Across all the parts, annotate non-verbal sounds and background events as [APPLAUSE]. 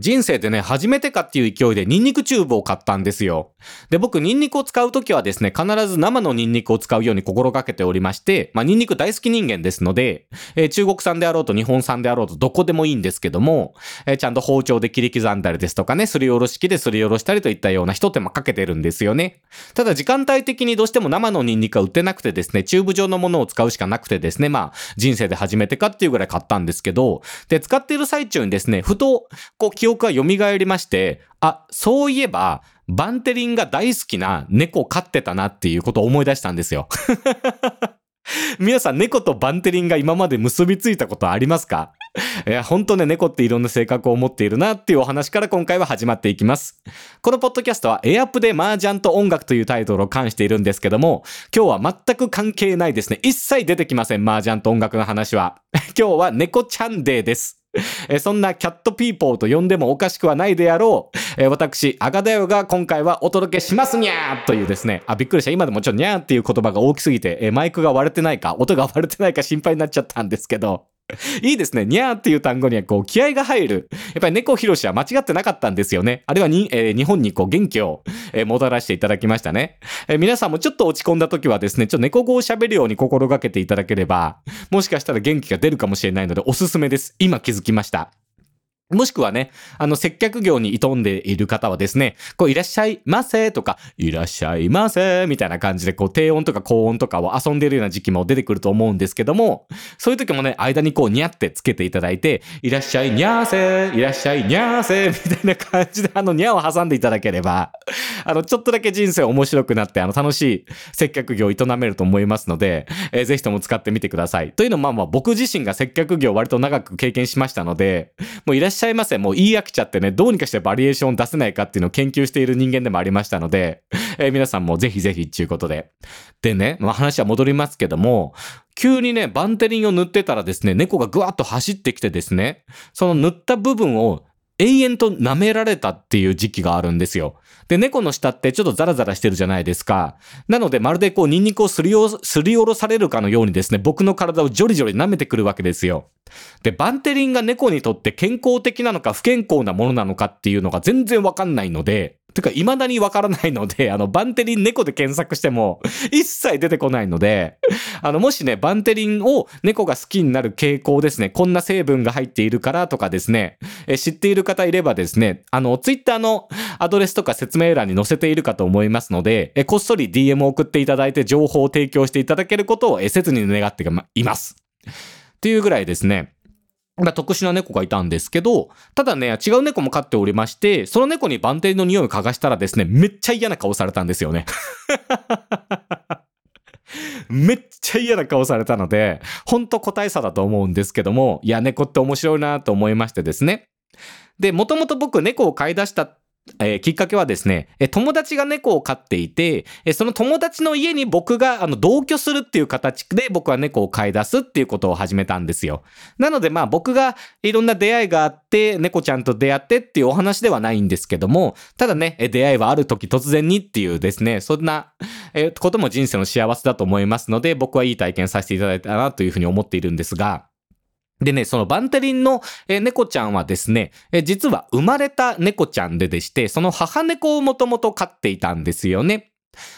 人生でね、初めてかっていう勢いでニンニクチューブを買ったんですよ。で、僕ニンニクを使うときはですね、必ず生のニンニクを使うように心がけておりまして、まあニンニク大好き人間ですので、えー、中国産であろうと日本産であろうとどこでもいいんですけども、えー、ちゃんと包丁で切り刻んだりですとかね、すりおろし器ですりおろしたりといったような一手間かけてるんですよね。ただ時間帯的にどうしても生のニンニクは売ってなくてですね、チューブ状のものを使うしかなくてですね、まあ人生で初めてかっていうぐらい買ったんですけど、で、使っている最中にですね、ふと、こう憶が蘇りまして、あ、そういえば、バンテリンが大好きな猫飼ってたなっていうことを思い出したんですよ。[LAUGHS] 皆さん、猫とバンテリンが今まで結びついたことありますか？[LAUGHS] いや、ほんとね、猫っていろんな性格を持っているなっていうお話から今回は始まっていきます。このポッドキャストはエアプで麻雀と音楽というタイトルを冠しているんですけども、今日は全く関係ないですね。一切出てきません、麻雀と音楽の話は。[LAUGHS] 今日は猫ちゃんデーです。えそんなキャットピーポーと呼んでもおかしくはないであろう、え私、アガダヨが今回はお届けしますにゃーというですね、あ、びっくりした。今でもちょっとにゃーっていう言葉が大きすぎて、えマイクが割れてないか、音が割れてないか心配になっちゃったんですけど、[LAUGHS] いいですね。にゃーっていう単語にはこう気合が入る。やっぱり猫ひろしは間違ってなかったんですよね。あれはに、えー、日本にこう元気を、えー、もたらしていただきましたね。えー、皆さんもちょっと落ち込んだ時はですね、ちょっと猫語を喋るように心がけていただければ、もしかしたら元気が出るかもしれないのでおすすめです。今気づきました。もしくはね、あの、接客業に挑んでいる方はですね、こう、いらっしゃいませとか、いらっしゃいませみたいな感じで、こう、低音とか高音とかを遊んでいるような時期も出てくると思うんですけども、そういう時もね、間にこう、にゃってつけていただいて、いらっしゃいにゃーせいらっしゃいにゃーせみたいな感じで、あの、にゃを挟んでいただければ、あの、ちょっとだけ人生面白くなって、あの、楽しい接客業を営めると思いますので、えー、ぜひとも使ってみてください。というのも、まあまあ、僕自身が接客業を割と長く経験しましたので、もういらっしゃいゃいませ、もう言い飽きちゃってね、どうにかしてバリエーション出せないかっていうのを研究している人間でもありましたので、えー、皆さんもぜひぜひっていうことで。でね、まあ、話は戻りますけども、急にね、バンテリンを塗ってたらですね、猫がぐわっと走ってきてですね、その塗った部分を延々と舐められたっていう時期があるんですよ。で、猫の舌ってちょっとザラザラしてるじゃないですか。なので、まるでこう、ニンニクをすりおすりおろされるかのようにですね、僕の体をジョリジョリ舐めてくるわけですよ。で、バンテリンが猫にとって健康的なのか不健康なものなのかっていうのが全然わかんないので、てか、未だにわからないので、あの、バンテリン猫で検索しても、一切出てこないので、あの、もしね、バンテリンを猫が好きになる傾向ですね、こんな成分が入っているからとかですね、え知っている方いればですね、あの、ツイッターのアドレスとか説明欄に載せているかと思いますので、えこっそり DM を送っていただいて情報を提供していただけることを、え切に願ってまいます。っていうぐらいですね、まあ、特殊な猫がいたんですけど、ただね、違う猫も飼っておりまして、その猫に番手の匂いを嗅がしたらですね、めっちゃ嫌な顔されたんですよね。[LAUGHS] めっちゃ嫌な顔されたので、ほんと個体差だと思うんですけども、いや、猫って面白いなと思いましてですね。で、もともと僕猫を飼い出したえー、きっかけはですね、え友達が猫を飼っていて、えその友達の家に僕があの同居するっていう形で僕は猫を飼い出すっていうことを始めたんですよ。なのでまあ僕がいろんな出会いがあって、猫ちゃんと出会ってっていうお話ではないんですけども、ただね、え出会いはある時突然にっていうですね、そんな、えことも人生の幸せだと思いますので、僕はいい体験させていただいたなというふうに思っているんですが、でね、そのバンテリンの、猫ちゃんはですね、実は生まれた猫ちゃんででして、その母猫をもともと飼っていたんですよね。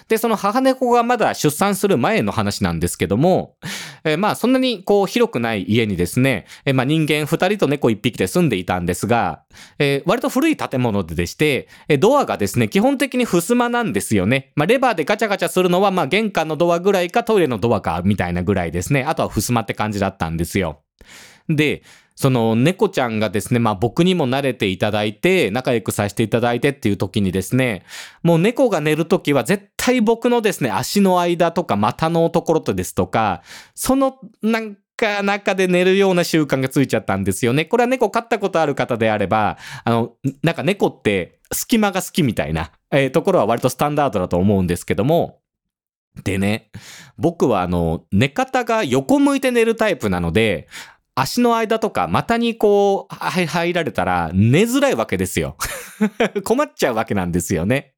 で、その母猫がまだ出産する前の話なんですけども、え、まあそんなにこう広くない家にですね、え、まあ人間二人と猫一匹で住んでいたんですが、え、割と古い建物ででして、えドアがですね、基本的に襖なんですよね。まあレバーでガチャガチャするのはまあ玄関のドアぐらいかトイレのドアかみたいなぐらいですね。あとは襖って感じだったんですよ。で、その猫ちゃんがですね、まあ僕にも慣れていただいて、仲良くさせていただいてっていう時にですね、もう猫が寝る時は絶対僕のですね、足の間とか股のところとですとか、そのなんか中で寝るような習慣がついちゃったんですよね。これは猫飼ったことある方であれば、あの、なんか猫って隙間が好きみたいな、えー、ところは割とスタンダードだと思うんですけども、でね、僕はあの、寝方が横向いて寝るタイプなので、足の間とか股にこう入られたら寝づらいわけですよ。[LAUGHS] 困っちゃうわけなんですよね。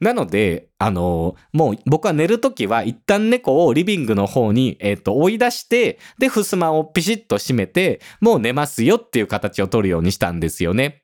なので、あのもう僕は寝るときは一旦猫をリビングの方に、えっ、ー、と、追い出して、で、襖をピシッと閉めて、もう寝ますよっていう形を取るようにしたんですよね。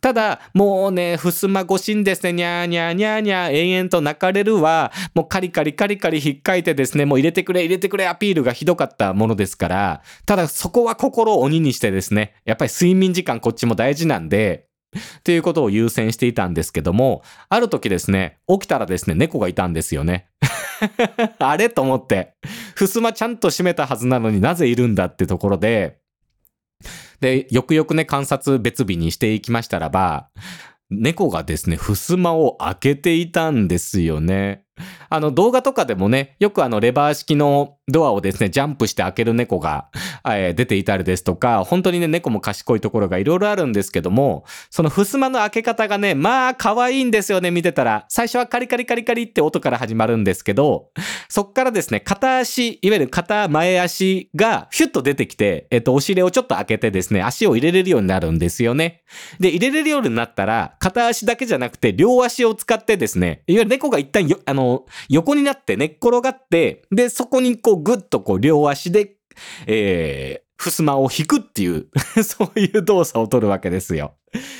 ただ、もうね、ふすま越しにですね、にゃーにゃーにゃーにゃー延々と泣かれるわ、もうカリカリカリカリ引っかいてですね、もう入れてくれ入れてくれアピールがひどかったものですから、ただそこは心を鬼にしてですね、やっぱり睡眠時間こっちも大事なんで、っていうことを優先していたんですけども、ある時ですね、起きたらですね、猫がいたんですよね。[LAUGHS] あれ？と思って、ふすまちゃんと閉めたはずなのになぜいるんだってところで、で、よくよくね、観察別日にしていきましたらば、猫がですね、襖を開けていたんですよね。あの動画とかでもね、よくあのレバー式のドアをですね、ジャンプして開ける猫が、[LAUGHS] えー、出ていたりですとか、本当にね、猫も賢いところがいろいろあるんですけども、その襖の開け方がね、まあ可愛いんですよね、見てたら。最初はカリカリカリカリって音から始まるんですけど、そっからですね、片足、いわゆる片前足がヒュッと出てきて、えっと、お尻をちょっと開けてですね、足を入れれるようになるんですよね。で、入れれるようになったら、片足だけじゃなくて、両足を使ってですね、いわゆる猫が一旦、あの、横になって寝っ転がって、で、そこにこうぐっとこう両足で、えー、襖を引くっていう [LAUGHS] そういう動作を取るわけですよ。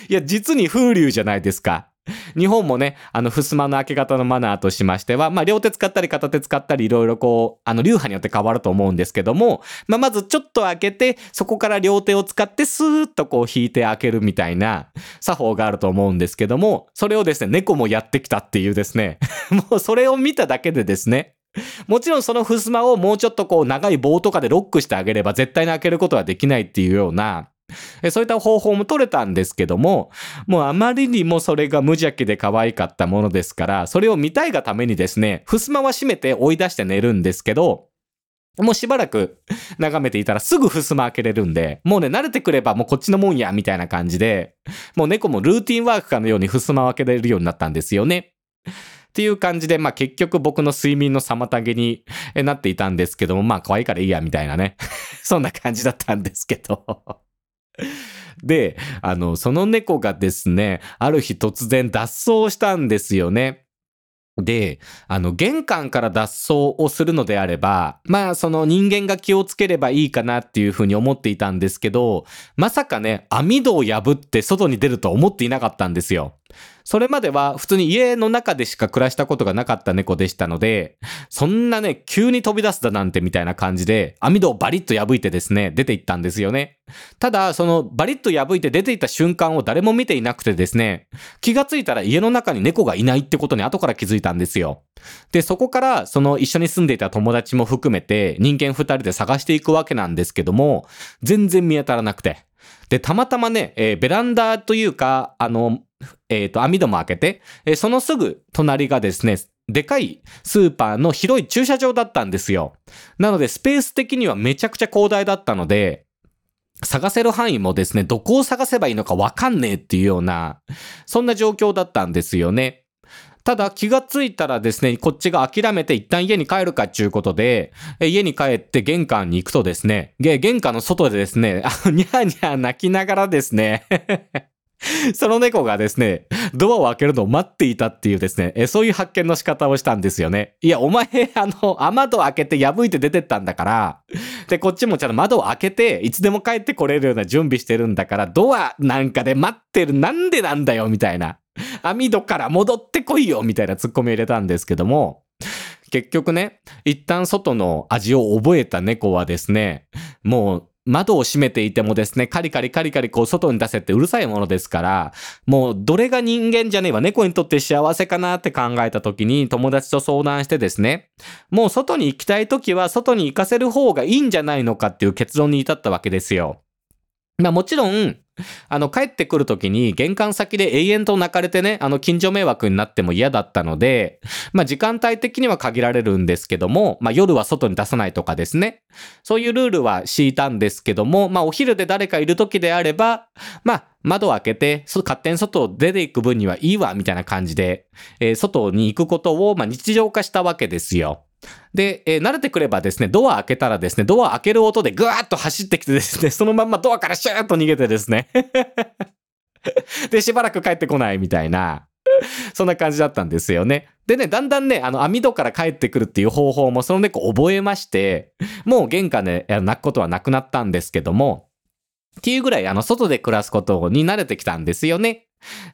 いや、実に風流じゃないですか。日本もね、あの、襖の開け方のマナーとしましては、まあ、両手使ったり片手使ったりいろいろこう、あの、流派によって変わると思うんですけども、まあ、まずちょっと開けて、そこから両手を使ってスーッとこう引いて開けるみたいな作法があると思うんですけども、それをですね、猫もやってきたっていうですね、[LAUGHS] もうそれを見ただけでですね、[LAUGHS] もちろんその襖をもうちょっとこう長い棒とかでロックしてあげれば絶対に開けることはできないっていうような、そういった方法も取れたんですけども、もうあまりにもそれが無邪気で可愛かったものですから、それを見たいがためにですね、襖は閉めて追い出して寝るんですけど、もうしばらく眺めていたらすぐ襖開けれるんで、もうね、慣れてくればもうこっちのもんや、みたいな感じで、もう猫もルーティンワークかのように襖を開けれるようになったんですよね。っていう感じで、まあ結局僕の睡眠の妨げになっていたんですけども、まあ可愛いからいいや、みたいなね。[LAUGHS] そんな感じだったんですけど [LAUGHS] で、あの、その猫がですね、ある日突然脱走したんですよね。で、あの、玄関から脱走をするのであれば、まあ、その人間が気をつければいいかなっていうふうに思っていたんですけど、まさかね、網戸を破って外に出るとは思っていなかったんですよ。それまでは普通に家の中でしか暮らしたことがなかった猫でしたので、そんなね、急に飛び出すだなんてみたいな感じで、網戸をバリッと破いてですね、出て行ったんですよね。ただ、そのバリッと破いて出て行った瞬間を誰も見ていなくてですね、気がついたら家の中に猫がいないってことに後から気づいたんですよ。で、そこからその一緒に住んでいた友達も含めて人間二人で探していくわけなんですけども、全然見当たらなくて。で、たまたまね、えー、ベランダというか、あの、えっ、ー、と、網戸も開けて、えー、そのすぐ隣がですね、でかいスーパーの広い駐車場だったんですよ。なので、スペース的にはめちゃくちゃ広大だったので、探せる範囲もですね、どこを探せばいいのかわかんねえっていうような、そんな状況だったんですよね。ただ気がついたらですね、こっちが諦めて一旦家に帰るかっていうことで、家に帰って玄関に行くとですね、玄関の外でですね、あにゃーにゃー泣きながらですね [LAUGHS] その猫がですね、ドアを開けるのを待っていたっていうですね、えそういう発見の仕方をしたんですよね。いや、お前、あの、雨戸開けて破いて出てったんだから、で、こっちもちゃんと窓を開けて、いつでも帰ってこれるような準備してるんだから、ドアなんかで待ってる、なんでなんだよ、みたいな。網戸から戻ってこいよ、みたいなツッコミ入れたんですけども、結局ね、一旦外の味を覚えた猫はですね、もう窓を閉めていてもですね、カリカリカリカリこう外に出せってうるさいものですから、もうどれが人間じゃねえわ、猫にとって幸せかなって考えた時に友達と相談してですね、もう外に行きたい時は外に行かせる方がいいんじゃないのかっていう結論に至ったわけですよ。まあもちろん、あの、帰ってくるときに玄関先で永遠と泣かれてね、あの、近所迷惑になっても嫌だったので、まあ、時間帯的には限られるんですけども、まあ、夜は外に出さないとかですね。そういうルールは敷いたんですけども、まあ、お昼で誰かいるときであれば、まあ、窓を開けて、勝手に外を出ていく分にはいいわ、みたいな感じで、えー、外に行くことを、まあ、日常化したわけですよ。で、えー、慣れてくればですね、ドア開けたらですね、ドア開ける音でぐわーっと走ってきてですね、[LAUGHS] そのまんまドアからシューッと逃げてですね [LAUGHS] で、しばらく帰ってこないみたいな、そんな感じだったんですよね。でね、だんだんね、あの、網戸から帰ってくるっていう方法もその猫覚えまして、もう玄関で泣くことはなくなったんですけども、っていうぐらい、あの、外で暮らすことに慣れてきたんですよね。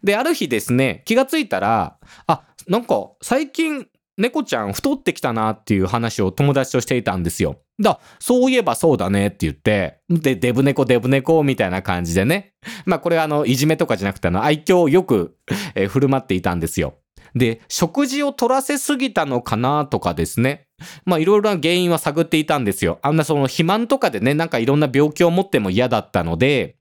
で、ある日ですね、気がついたら、あ、なんか、最近、猫ちゃん太ってきたなっていう話を友達としていたんですよ。だ、そういえばそうだねって言って、で、デブ猫デブ猫みたいな感じでね。[LAUGHS] まあこれあの、いじめとかじゃなくてあの、愛嬌をよく、えー、振る舞っていたんですよ。で、食事を取らせすぎたのかなとかですね。まあいろいろな原因は探っていたんですよ。あんなその肥満とかでね、なんかいろんな病気を持っても嫌だったので、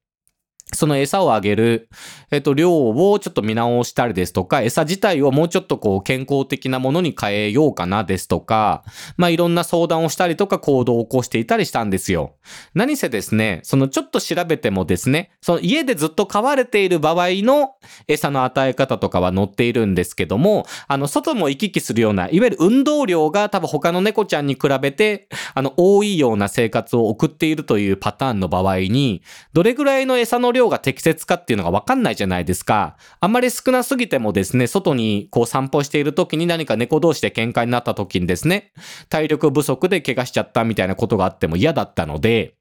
その餌をあげる、えっと、量をちょっと見直したりですとか、餌自体をもうちょっとこう健康的なものに変えようかなですとか、まあいろんな相談をしたりとか行動を起こしていたりしたんですよ。何せですね、そのちょっと調べてもですね、その家でずっと飼われている場合の餌の与え方とかは載っているんですけども、あの、外も行き来するような、いわゆる運動量が多分他の猫ちゃんに比べて、あの、多いような生活を送っているというパターンの場合に、どれぐらいの餌の量量が適切かっていうのがわかんないじゃないですか。あんまり少なすぎてもですね、外にこう散歩している時に何か猫同士で喧嘩になった時にですね、体力不足で怪我しちゃったみたいなことがあっても嫌だったので、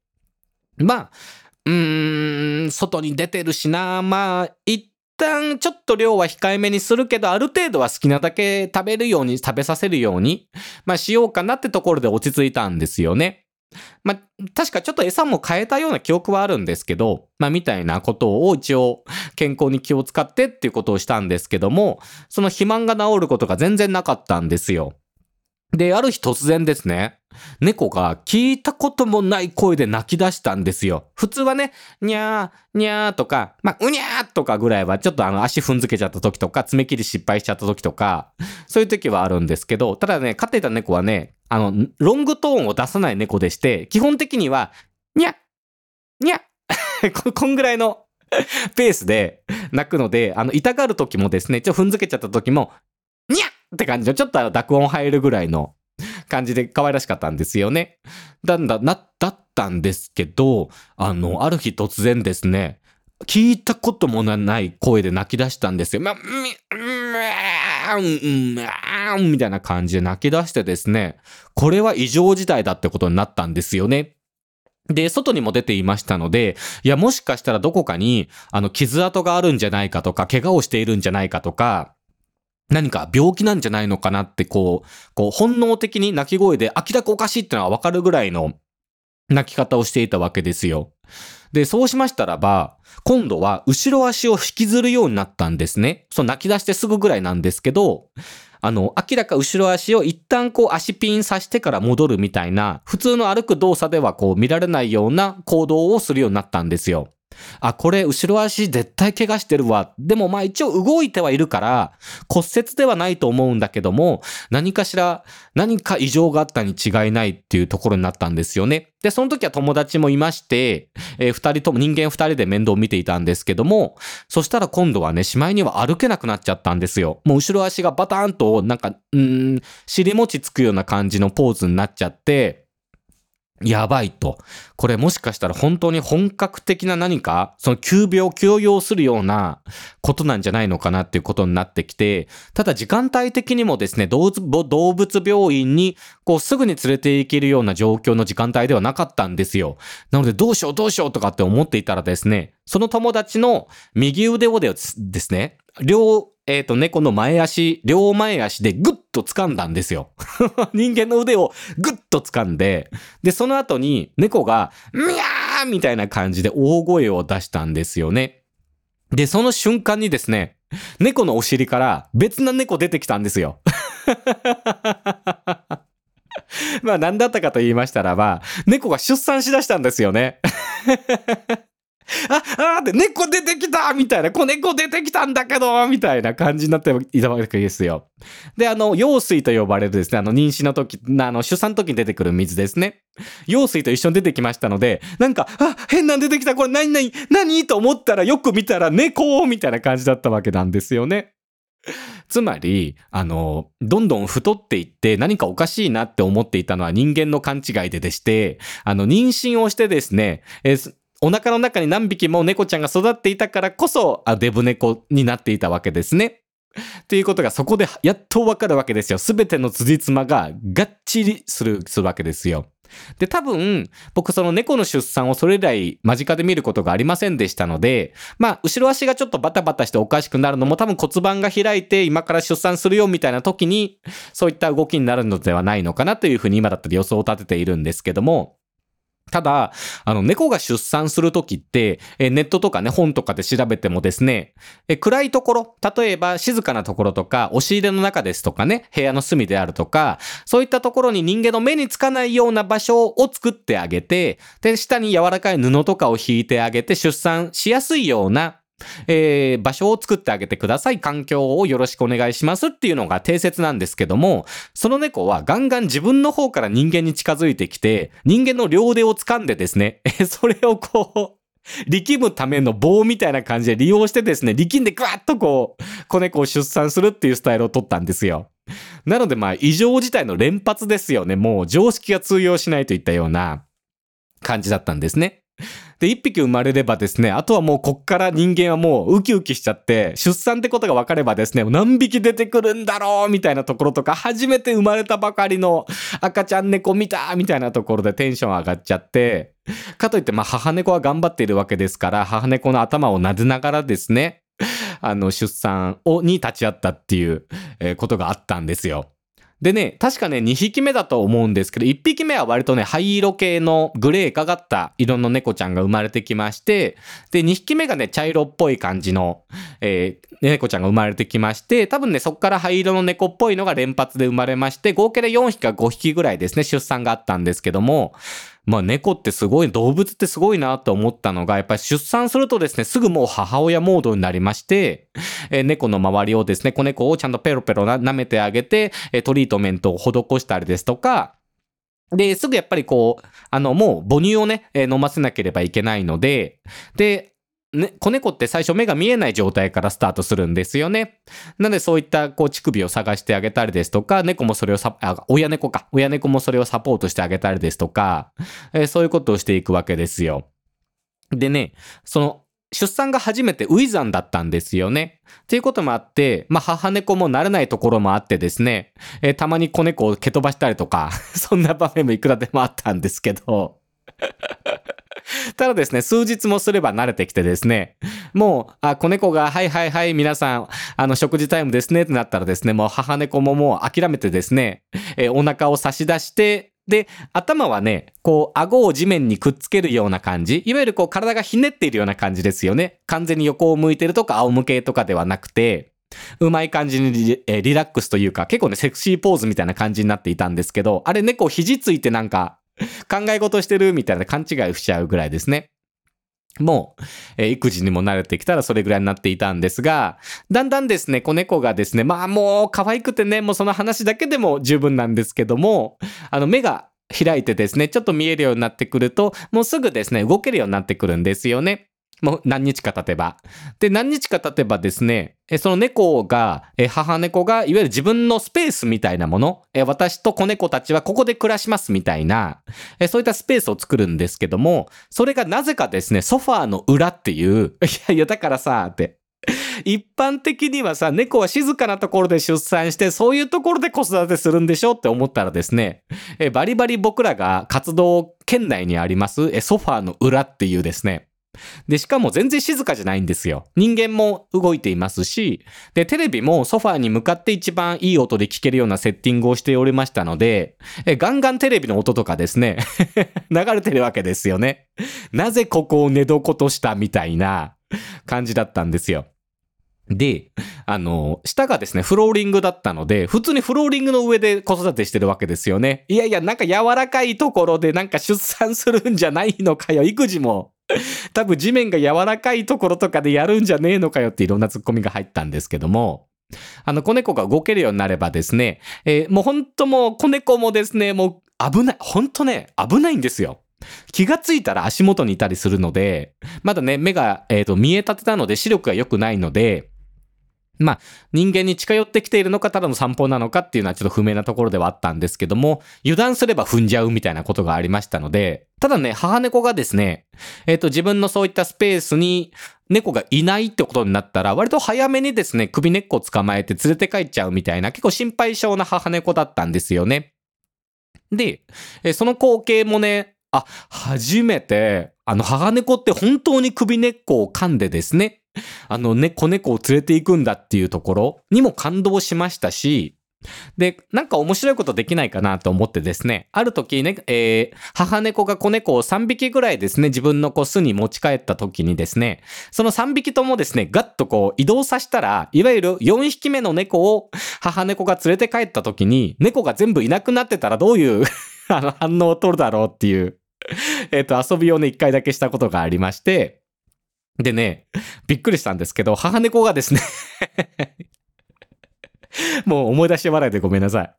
まあ、うーん、外に出てるしな、まあ、一旦ちょっと量は控えめにするけど、ある程度は好きなだけ食べるように、食べさせるように、まあしようかなってところで落ち着いたんですよね。まあ、確かちょっと餌も変えたような記憶はあるんですけど、まあ、みたいなことを一応健康に気を使ってっていうことをしたんですけども、その肥満が治ることが全然なかったんですよ。で、ある日突然ですね、猫が聞いたこともない声で泣き出したんですよ。普通はね、にゃー、にゃーとか、まあ、うにゃーとかぐらいはちょっとあの足踏んづけちゃった時とか、爪切り失敗しちゃった時とか、そういう時はあるんですけど、ただね、飼っていた猫はね、あの、ロングトーンを出さない猫でして、基本的には、にゃにゃこ、こんぐらいの [LAUGHS] ペースで泣くので、あの、痛がる時もですね、ちょっと踏んづけちゃった時も、にゃって感じの、ちょっとあの濁音入るぐらいの感じで可愛らしかったんですよね。だんだ、な、だったんですけど、あの、ある日突然ですね、聞いたこともない声で泣き出したんですよ。ま、み、み、みたいな感じで泣き出してですね、これは異常事態だってことになったんですよね。で、外にも出ていましたので、いや、もしかしたらどこかに、あの、傷跡があるんじゃないかとか、怪我をしているんじゃないかとか、何か病気なんじゃないのかなってこう、こう本能的に泣き声で明らかおかしいってのはわかるぐらいの泣き方をしていたわけですよ。で、そうしましたらば、今度は後ろ足を引きずるようになったんですね。そう泣き出してすぐぐらいなんですけど、あの、明らか後ろ足を一旦こう足ピンさしてから戻るみたいな、普通の歩く動作ではこう見られないような行動をするようになったんですよ。あ、これ後ろ足絶対怪我してるわ。でもまあ一応動いてはいるから骨折ではないと思うんだけども何かしら何か異常があったに違いないっていうところになったんですよね。で、その時は友達もいまして、えー、二人とも人間二人で面倒を見ていたんですけども、そしたら今度はね、しまいには歩けなくなっちゃったんですよ。もう後ろ足がバターンとなんか、うん、尻餅つくような感じのポーズになっちゃって、やばいと。これもしかしたら本当に本格的な何か、その急病強要するようなことなんじゃないのかなっていうことになってきて、ただ時間帯的にもですね、動物病院にこうすぐに連れて行けるような状況の時間帯ではなかったんですよ。なのでどうしようどうしようとかって思っていたらですね、その友達の右腕をですね、両えっ、ー、と、猫の前足、両前足でグッと掴んだんですよ。[LAUGHS] 人間の腕をグッと掴んで、で、その後に猫が、ミャーみたいな感じで大声を出したんですよね。で、その瞬間にですね、猫のお尻から別な猫出てきたんですよ。[LAUGHS] まあ何だったかと言いましたらば、猫が出産しだしたんですよね。[LAUGHS] あ、あって猫出てきたみたいな、子猫出てきたんだけどみたいな感じになっていたわけですよ。で、あの、羊水と呼ばれるですね、あの、妊娠の時、あの、出産の時に出てくる水ですね。羊水と一緒に出てきましたので、なんか、あ、変なん出てきた、これ何何何と思ったらよく見たら猫みたいな感じだったわけなんですよね。つまり、あの、どんどん太っていって何かおかしいなって思っていたのは人間の勘違いででして、あの、妊娠をしてですね、えお腹の中に何匹も猫ちゃんが育っていたからこそ、あデブ猫になっていたわけですね。っていうことがそこでやっとわかるわけですよ。すべての辻褄ががっちりする、するわけですよ。で、多分、僕その猫の出産をそれ以来間近で見ることがありませんでしたので、まあ、後ろ足がちょっとバタバタしておかしくなるのも多分骨盤が開いて今から出産するよみたいな時に、そういった動きになるのではないのかなというふうに今だったら予想を立てているんですけども、ただ、あの、猫が出産するときって、えネットとかね、本とかで調べてもですね、え暗いところ、例えば静かなところとか、押し入れの中ですとかね、部屋の隅であるとか、そういったところに人間の目につかないような場所を作ってあげて、で、下に柔らかい布とかを引いてあげて出産しやすいようなえー、場所を作ってあげてください。環境をよろしくお願いしますっていうのが定説なんですけども、その猫はガンガン自分の方から人間に近づいてきて、人間の両腕を掴んでですね、[LAUGHS] それをこう、力むための棒みたいな感じで利用してですね、力んでグワッとこう、子猫を出産するっていうスタイルを取ったんですよ。なのでまあ、異常事態の連発ですよね。もう常識が通用しないといったような感じだったんですね。で、一匹生まれればですね、あとはもうこっから人間はもうウキウキしちゃって、出産ってことが分かればですね、何匹出てくるんだろうみたいなところとか、初めて生まれたばかりの赤ちゃん猫見たみたいなところでテンション上がっちゃって、かといってまあ母猫は頑張っているわけですから、母猫の頭を撫でながらですね、あの出産をに立ち会ったっていう、えことがあったんですよ。でね、確かね、2匹目だと思うんですけど、1匹目は割とね、灰色系のグレーかかった色の猫ちゃんが生まれてきまして、で、2匹目がね、茶色っぽい感じの、えー、猫ちゃんが生まれてきまして、多分ね、そっから灰色の猫っぽいのが連発で生まれまして、合計で4匹か5匹ぐらいですね、出産があったんですけども、まあ猫ってすごい、動物ってすごいなと思ったのが、やっぱり出産するとですね、すぐもう母親モードになりまして、えー、猫の周りをですね、子猫をちゃんとペロペロな舐めてあげて、えトリートメントを施したりですとか、で、すぐやっぱりこう、あの、もう母乳をね、え、飲ませなければいけないので、で、ね、子猫って最初目が見えない状態からスタートするんですよね。なのでそういったこう乳首を探してあげたりですとか、猫もそれをさ、あ、親猫か。親猫もそれをサポートしてあげたりですとか、えー、そういうことをしていくわけですよ。でね、その、出産が初めてウィザンだったんですよね。っていうこともあって、まあ母猫も慣れないところもあってですね、えー、たまに子猫を蹴飛ばしたりとか、[LAUGHS] そんな場面もいくらでもあったんですけど、[LAUGHS] ただですね、数日もすれば慣れてきてですね、もう、あ、子猫が、はいはいはい、皆さん、あの、食事タイムですねってなったらですね、もう母猫ももう諦めてですね、えー、お腹を差し出して、で、頭はね、こう、顎を地面にくっつけるような感じ。いわゆるこう、体がひねっているような感じですよね。完全に横を向いてるとか仰向けとかではなくて、うまい感じにリ,、えー、リラックスというか、結構ね、セクシーポーズみたいな感じになっていたんですけど、あれ猫肘ついてなんか、[LAUGHS] 考え事してるみたいな勘違いしちゃうぐらいですね。もう、えー、育児にも慣れてきたらそれぐらいになっていたんですが、だんだんですね、子猫がですね、まあもう可愛くてね、もうその話だけでも十分なんですけども、あの目が開いてですね、ちょっと見えるようになってくると、もうすぐですね、動けるようになってくるんですよね。もう何日か経てば。で、何日か経てばですね、その猫が、母猫が、いわゆる自分のスペースみたいなもの、私と子猫たちはここで暮らしますみたいな、そういったスペースを作るんですけども、それがなぜかですね、ソファーの裏っていう、[LAUGHS] いやいや、だからさ、って、一般的にはさ、猫は静かなところで出産して、そういうところで子育てするんでしょって思ったらですね、バリバリ僕らが活動圏内にありますソファーの裏っていうですね、で、しかも全然静かじゃないんですよ。人間も動いていますし、で、テレビもソファーに向かって一番いい音で聞けるようなセッティングをしておりましたので、えガンガンテレビの音とかですね、[LAUGHS] 流れてるわけですよね。なぜここを寝床としたみたいな感じだったんですよ。で、あの、下がですね、フローリングだったので、普通にフローリングの上で子育てしてるわけですよね。いやいや、なんか柔らかいところでなんか出産するんじゃないのかよ。育児も [LAUGHS] 多分地面が柔らかいところとかでやるんじゃねえのかよっていろんなツッコミが入ったんですけども、あの、子猫が動けるようになればですね、えー、もう本当もう子猫もですね、もう危ない、本当ね、危ないんですよ。気がついたら足元にいたりするので、まだね、目が、えっ、ー、と、見え立てたので視力が良くないので、まあ、人間に近寄ってきているのか、ただの散歩なのかっていうのはちょっと不明なところではあったんですけども、油断すれば踏んじゃうみたいなことがありましたので、ただね、母猫がですね、えっ、ー、と、自分のそういったスペースに猫がいないってことになったら、割と早めにですね、首根っこを捕まえて連れて帰っちゃうみたいな、結構心配性な母猫だったんですよね。で、えその光景もね、あ、初めて、あの、母猫って本当に首根っこを噛んでですね、[LAUGHS] あの、ね、子猫を連れて行くんだっていうところにも感動しましたし、で、なんか面白いことできないかなと思ってですね、ある時ね、えー、母猫が子猫を3匹ぐらいですね、自分のこう巣に持ち帰った時にですね、その3匹ともですね、ガッとこう移動させたら、いわゆる4匹目の猫を母猫が連れて帰った時に、猫が全部いなくなってたらどういう [LAUGHS] 反応を取るだろうっていうえっと、遊びをね、一回だけしたことがありまして、でね、びっくりしたんですけど、母猫がですね [LAUGHS] もう思い出して笑いでごめんなさい。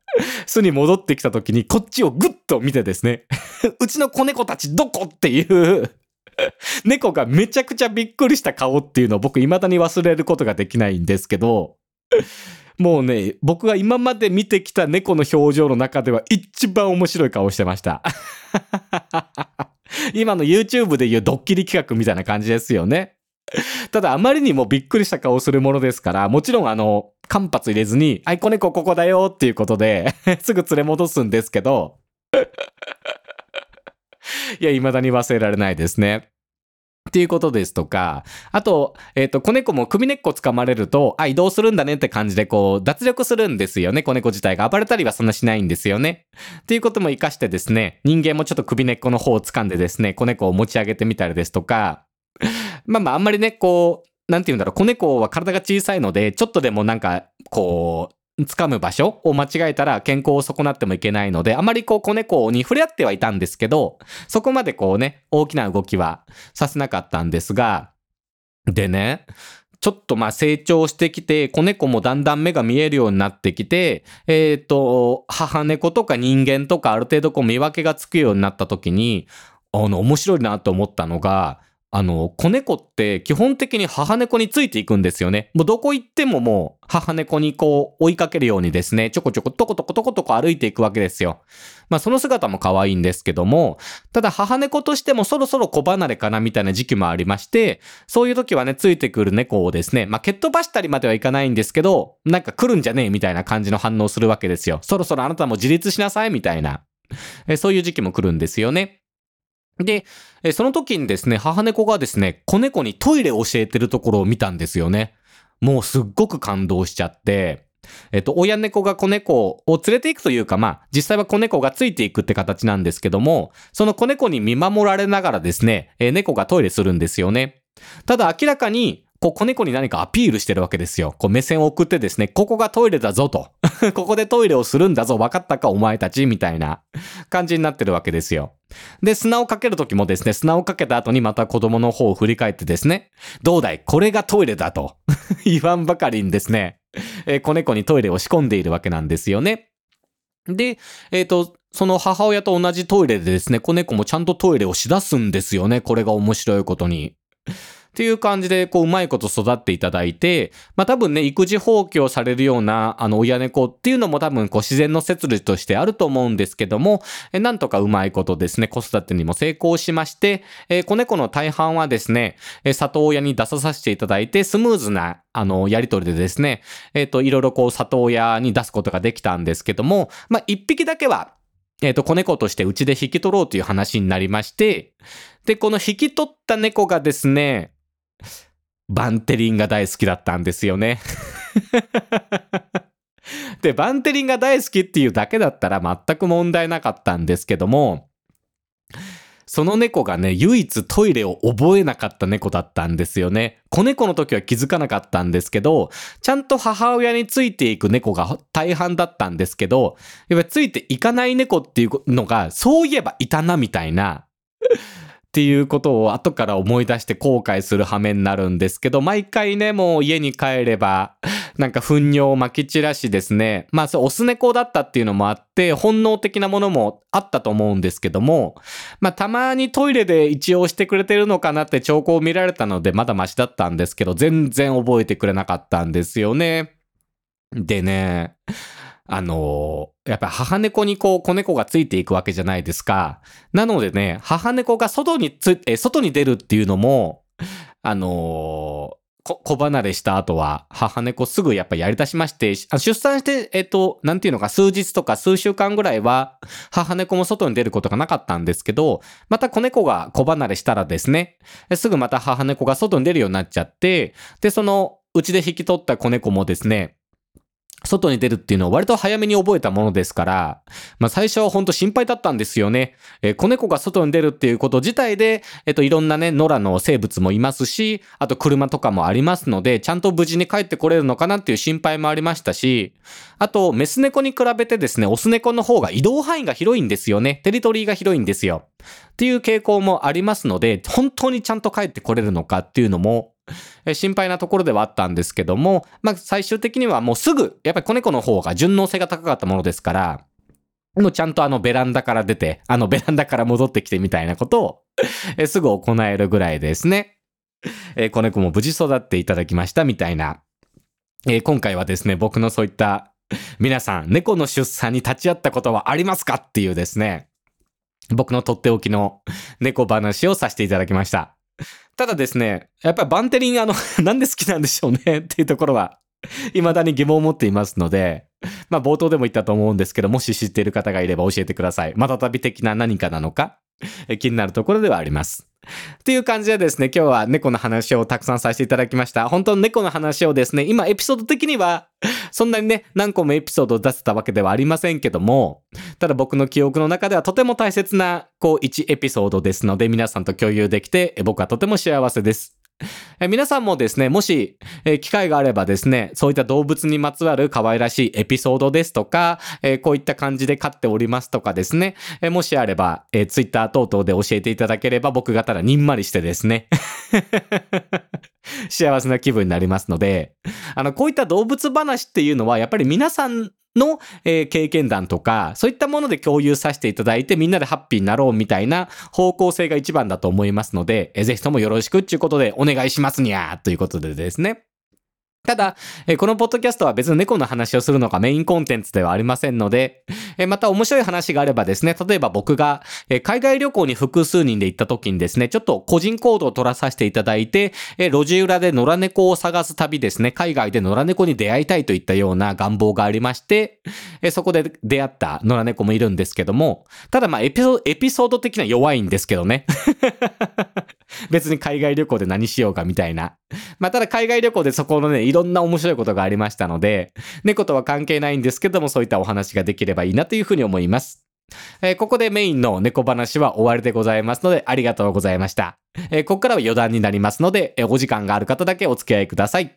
巣に戻ってきた時にこっちをグッと見てですね、[LAUGHS] うちの子猫たちどこっていう猫がめちゃくちゃびっくりした顔っていうのを僕未だに忘れることができないんですけど、もうね、僕が今まで見てきた猫の表情の中では一番面白い顔してました。[LAUGHS] 今の YouTube で言うドッキリ企画みたいな感じですよね。ただあまりにもびっくりした顔をするものですから、もちろんあの、間髪入れずに、あい、子猫ここだよっていうことで [LAUGHS] すぐ連れ戻すんですけど [LAUGHS] いや、未だに忘れられないですね。っていうことですとか、あと、えっ、ー、と、子猫も首根っこ掴まれると、あ、移動するんだねって感じで、こう、脱力するんですよね。子猫自体が暴れたりはそんなしないんですよね。っていうことも活かしてですね、人間もちょっと首根っこの方を掴んでですね、子猫を持ち上げてみたりですとか、まあまあ、あんまりね、こう、なんて言うんだろう、子猫は体が小さいので、ちょっとでもなんか、こう、掴む場所を間違えたら健康を損なってもいけないので、あまりこう子猫に触れ合ってはいたんですけど、そこまでこうね、大きな動きはさせなかったんですが、でね、ちょっとまあ成長してきて、子猫もだんだん目が見えるようになってきて、えっ、ー、と、母猫とか人間とかある程度こう見分けがつくようになった時に、あの、面白いなと思ったのが、あの、子猫って基本的に母猫についていくんですよね。もうどこ行ってももう母猫にこう追いかけるようにですね、ちょこちょこトコトコトコトコ歩いていくわけですよ。まあその姿も可愛いんですけども、ただ母猫としてもそろそろ子離れかなみたいな時期もありまして、そういう時はね、ついてくる猫をですね、まあ蹴っ飛ばしたりまではいかないんですけど、なんか来るんじゃねえみたいな感じの反応するわけですよ。そろそろあなたも自立しなさいみたいな。えそういう時期も来るんですよね。で、その時にですね、母猫がですね、子猫にトイレ教えてるところを見たんですよね。もうすっごく感動しちゃって、えっと、親猫が子猫を連れていくというか、まあ、実際は子猫がついていくって形なんですけども、その子猫に見守られながらですね、えー、猫がトイレするんですよね。ただ明らかにこう、子猫に何かアピールしてるわけですよ。こう、目線を送ってですね、ここがトイレだぞと。[LAUGHS] ここでトイレをするんだぞ、分かったか、お前たちみたいな感じになってるわけですよ。で、砂をかけるときもですね、砂をかけた後にまた子供の方を振り返ってですね、どうだい？これがトイレだと [LAUGHS] 言わんばかりにですね、えー、子猫にトイレを仕込んでいるわけなんですよね。で、えっ、ー、と、その母親と同じトイレでですね、子猫もちゃんとトイレをしだすんですよね。これが面白いことに。っていう感じで、こう、うまいこと育っていただいて、まあ多分ね、育児放棄をされるような、あの、親猫っていうのも多分、こう、自然の摂理としてあると思うんですけども、えなんとかうまいことですね、子育てにも成功しまして、えー、子猫の大半はですね、え里親に出ささせていただいて、スムーズな、あの、やりとりでですね、えっ、ー、と、いろいろこう、里親に出すことができたんですけども、まあ、一匹だけは、えっ、ー、と、子猫としてうちで引き取ろうという話になりまして、で、この引き取った猫がですね、バンテリンが大好きだったんですよね [LAUGHS] で、バンテリンが大好きっていうだけだったら全く問題なかったんですけども、その猫がね、唯一トイレを覚えなかった猫だったんですよね。子猫の時は気づかなかったんですけど、ちゃんと母親についていく猫が大半だったんですけど、やっぱついていかない猫っていうのが、そういえばいたなみたいなっていうことを後から思い出して後悔する羽目になるんですけど、毎回ね、もう家に帰れば、なんか糞尿を撒き散らしですね、まあそう、オス猫だったっていうのもあって、本能的なものもあったと思うんですけども、まあたまにトイレで一応してくれてるのかなって兆候を見られたので、まだマシだったんですけど、全然覚えてくれなかったんですよね。でね、あの、やっぱ母猫にこう子猫がついていくわけじゃないですか。なのでね、母猫が外につ、え、外に出るっていうのも、あのこ子離れした後は、母猫すぐやっぱやり出しまして、出産して、えっと、なんていうのか、数日とか数週間ぐらいは、母猫も外に出ることがなかったんですけど、また子猫が子離れしたらですね、すぐまた母猫が外に出るようになっちゃって、で、その、うちで引き取った子猫もですね、外に出るっていうのを割と早めに覚えたものですから、まあ最初は本当心配だったんですよね。えー、子猫が外に出るっていうこと自体で、えっ、といろんなね、野良の生物もいますし、あと車とかもありますので、ちゃんと無事に帰ってこれるのかなっていう心配もありましたし、あと、メス猫に比べてですね、オス猫の方が移動範囲が広いんですよね。テリトリーが広いんですよ。っていう傾向もありますので、本当にちゃんと帰ってこれるのかっていうのも、心配なところではあったんですけども、まあ最終的にはもうすぐ、やっぱり子猫の方が順応性が高かったものですから、もうちゃんとあのベランダから出て、あのベランダから戻ってきてみたいなことをえすぐ行えるぐらいですね。え子猫も無事育っていただきましたみたいな。え今回はですね、僕のそういった皆さん、猫の出産に立ち会ったことはありますかっていうですね、僕のとっておきの猫話をさせていただきました。[LAUGHS] ただですね、やっぱりバンテリンあの [LAUGHS] なんで好きなんでしょうねっていうところは、未だに疑問を持っていますので、まあ冒頭でも言ったと思うんですけど、もし知っている方がいれば教えてください。またたび的な何かなのか、[LAUGHS] 気になるところではあります。という感じでですね、今日は猫の話をたくさんさせていただきました。本当に猫の話をですね、今エピソード的には、そんなにね、何個もエピソードを出せたわけではありませんけども、ただ僕の記憶の中ではとても大切な、こう、1エピソードですので、皆さんと共有できて、僕はとても幸せです。え [LAUGHS] 皆さんもですね、もし、え機会があればですね、そういった動物にまつわる可愛らしいエピソードですとか、えこういった感じで飼っておりますとかですね、えもしあれば、え Twitter 等々で教えていただければ僕がただにんまりしてですね。幸せな気分になりますので、あの、こういった動物話っていうのは、やっぱり皆さんの、えー、経験談とか、そういったもので共有させていただいて、みんなでハッピーになろうみたいな方向性が一番だと思いますので、えー、ぜひともよろしくっていうことでお願いしますにゃーということでですね。ただ、えこのポッドキャストは別に猫の話をするのがメインコンテンツではありませんので、えまた面白い話があればですね、例えば僕が、え海外旅行に複数人で行った時にですね、ちょっと個人行動を取らさせていただいて、え路地裏で野良猫を探す旅ですね、海外で野良猫に出会いたいといったような願望がありまして、えそこで出会った野良猫もいるんですけども、ただまあエピソード的には弱いんですけどね。[LAUGHS] 別に海外旅行で何しようかみたいな。まあ、ただ海外旅行でそこのね、いろんな面白いことがありましたので、猫とは関係ないんですけども、そういったお話ができればいいなというふうに思います。えー、ここでメインの猫話は終わりでございますので、ありがとうございました。えー、ここからは余談になりますので、えー、お時間がある方だけお付き合いください。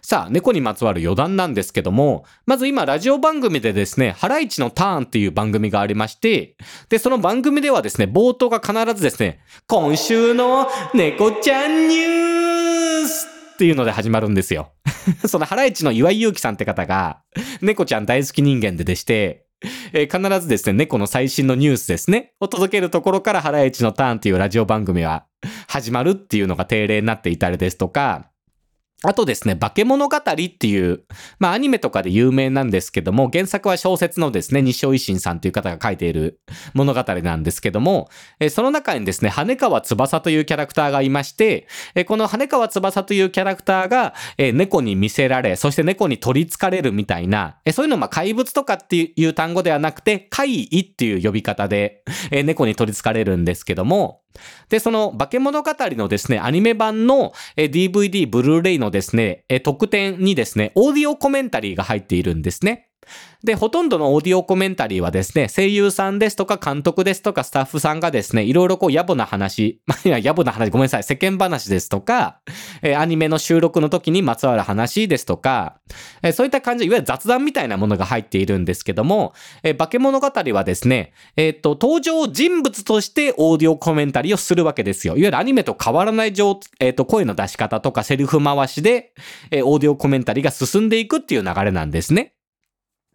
さあ、猫にまつわる余談なんですけども、まず今、ラジオ番組でですね、ハライチのターンっていう番組がありまして、で、その番組ではですね、冒頭が必ずですね、今週の猫ちゃんニュースっていうので始まるんですよ。[LAUGHS] そのハライチの岩井祐希さんって方が、猫ちゃん大好き人間ででして、えー、必ずですね、猫の最新のニュースですね、を届けるところからハライチのターンっていうラジオ番組は始まるっていうのが定例になっていたりですとか、あとですね、化け物語っていう、まあアニメとかで有名なんですけども、原作は小説のですね、西尾維新さんという方が書いている物語なんですけども、えその中にですね、羽川翼というキャラクターがいまして、えこの羽川翼というキャラクターが、え猫に見せられ、そして猫に取り憑かれるみたいな、えそういうのま怪物とかっていう単語ではなくて、怪異っていう呼び方で、え猫に取り憑かれるんですけども、で、その化け物語のですね、アニメ版の DVD、ブルーレイのですね、特典にですね、オーディオコメンタリーが入っているんですね。で、ほとんどのオーディオコメンタリーはですね、声優さんですとか監督ですとかスタッフさんがですね、いろいろこう野暮な話、まあ、いや、野暮な話、ごめんなさい、世間話ですとか、えー、アニメの収録の時にまつわる話ですとか、えー、そういった感じ、いわゆる雑談みたいなものが入っているんですけども、えー、化け物語はですね、えっと、登場人物としてオーディオコメンタリーをするわけですよ。いわゆるアニメと変わらない状、えっと、声の出し方とかセリフ回しで、えオーディオコメンタリーが進んでいくっていう流れなんですね。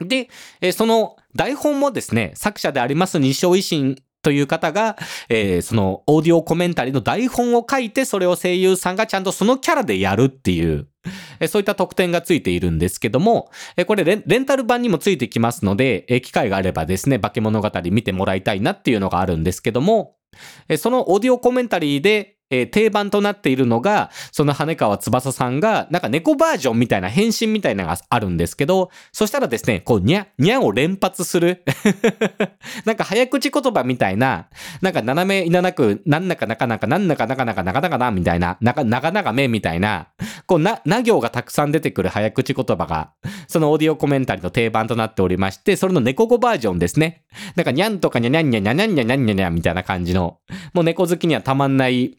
で、えその台本もですね、作者であります西尾維新という方が、えー、そのオーディオコメンタリーの台本を書いて、それを声優さんがちゃんとそのキャラでやるっていう、えー、そういった特典がついているんですけども、えー、これレンタル版にもついてきますので、え、機会があればですね、化け物語見てもらいたいなっていうのがあるんですけども、え、そのオーディオコメンタリーで、えー定番となっているのが、その羽川翼さんが、なんか猫バージョンみたいな変身みたいなのがあるんですけど、そしたらですね、こう、にゃ、にゃを連発する。[LAUGHS] なんか早口言葉みたいな、なんか斜めいななく、なんなかなかなか、なんなかなかなかなかなかな、みたいな、なかなかなかめみたいな、こう、な、な行がたくさん出てくる早口言葉が、そのオーディオコメンタリーの定番となっておりまして、それの猫語バージョンですね。なんか、にゃんとかにゃにゃんにゃにゃにゃんにゃにゃにゃにゃみたいな感じの、もう猫好きにはたまんない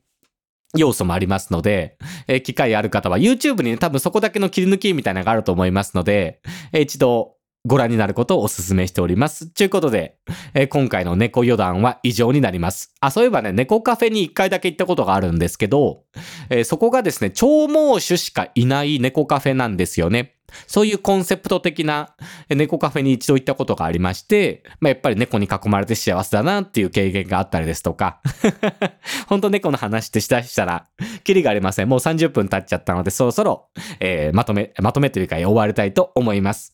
要素もありますので、えー機会ある方は YouTube にね、多分そこだけの切り抜きみたいなのがあると思いますので、えー一度ご覧になることをお勧めしております。ということで、えー今回の猫余談は以上になります。あ、そういえばね、猫カフェに一回だけ行ったことがあるんですけど、えーそこがですね、長毛種しかいない猫カフェなんですよね。そういうコンセプト的な猫カフェに一度行ったことがありまして、まあ、やっぱり猫に囲まれて幸せだなっていう経験があったりですとか、[LAUGHS] 本当猫の話ってしたしたら、キリがありません。もう30分経っちゃったので、そろそろ、えーまとめ、まとめというか終わりたいと思います。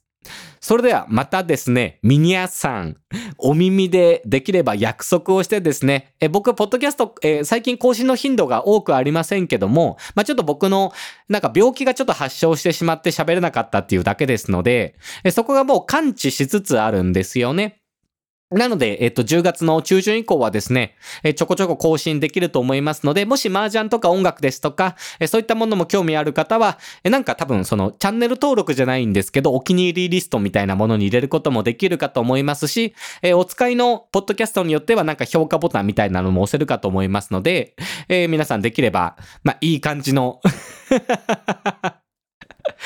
それではまたですね、ミニアさん、お耳でできれば約束をしてですね、え僕、ポッドキャスト、えー最近更新の頻度が多くありませんけども、まあ、ちょっと僕の、なんか病気がちょっと発症してしまって喋れなかったっていうだけですので、えそこがもう感知しつつあるんですよね。なので、えっと、10月の中旬以降はですね、えちょこちょこ更新できると思いますので、もし麻雀とか音楽ですとか、えそういったものも興味ある方は、えなんか多分そのチャンネル登録じゃないんですけど、お気に入りリストみたいなものに入れることもできるかと思いますし、えお使いのポッドキャストによってはなんか評価ボタンみたいなのも押せるかと思いますので、えー皆さんできれば、まあ、いい感じの、[LAUGHS]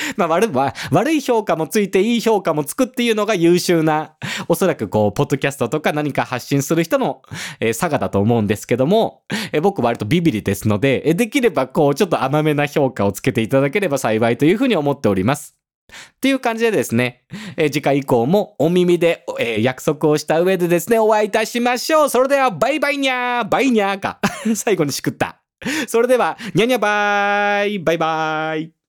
[LAUGHS] まあ悪い、わ悪い評価もついていい評価もつくっていうのが優秀な、おそらくこう、ポッドキャストとか何か発信する人の、えー、差がだと思うんですけども、えー僕割とビビリですので、えできればこう、ちょっと甘めな評価をつけていただければ幸いというふうに思っております。っていう感じでですね、えー次回以降もお耳で、えー約束をした上でですね、お会いいたしましょう。それでは、バイバイにゃーバイにゃーか。[LAUGHS] 最後にしくった。それでは、にゃにゃばーいバイバーイ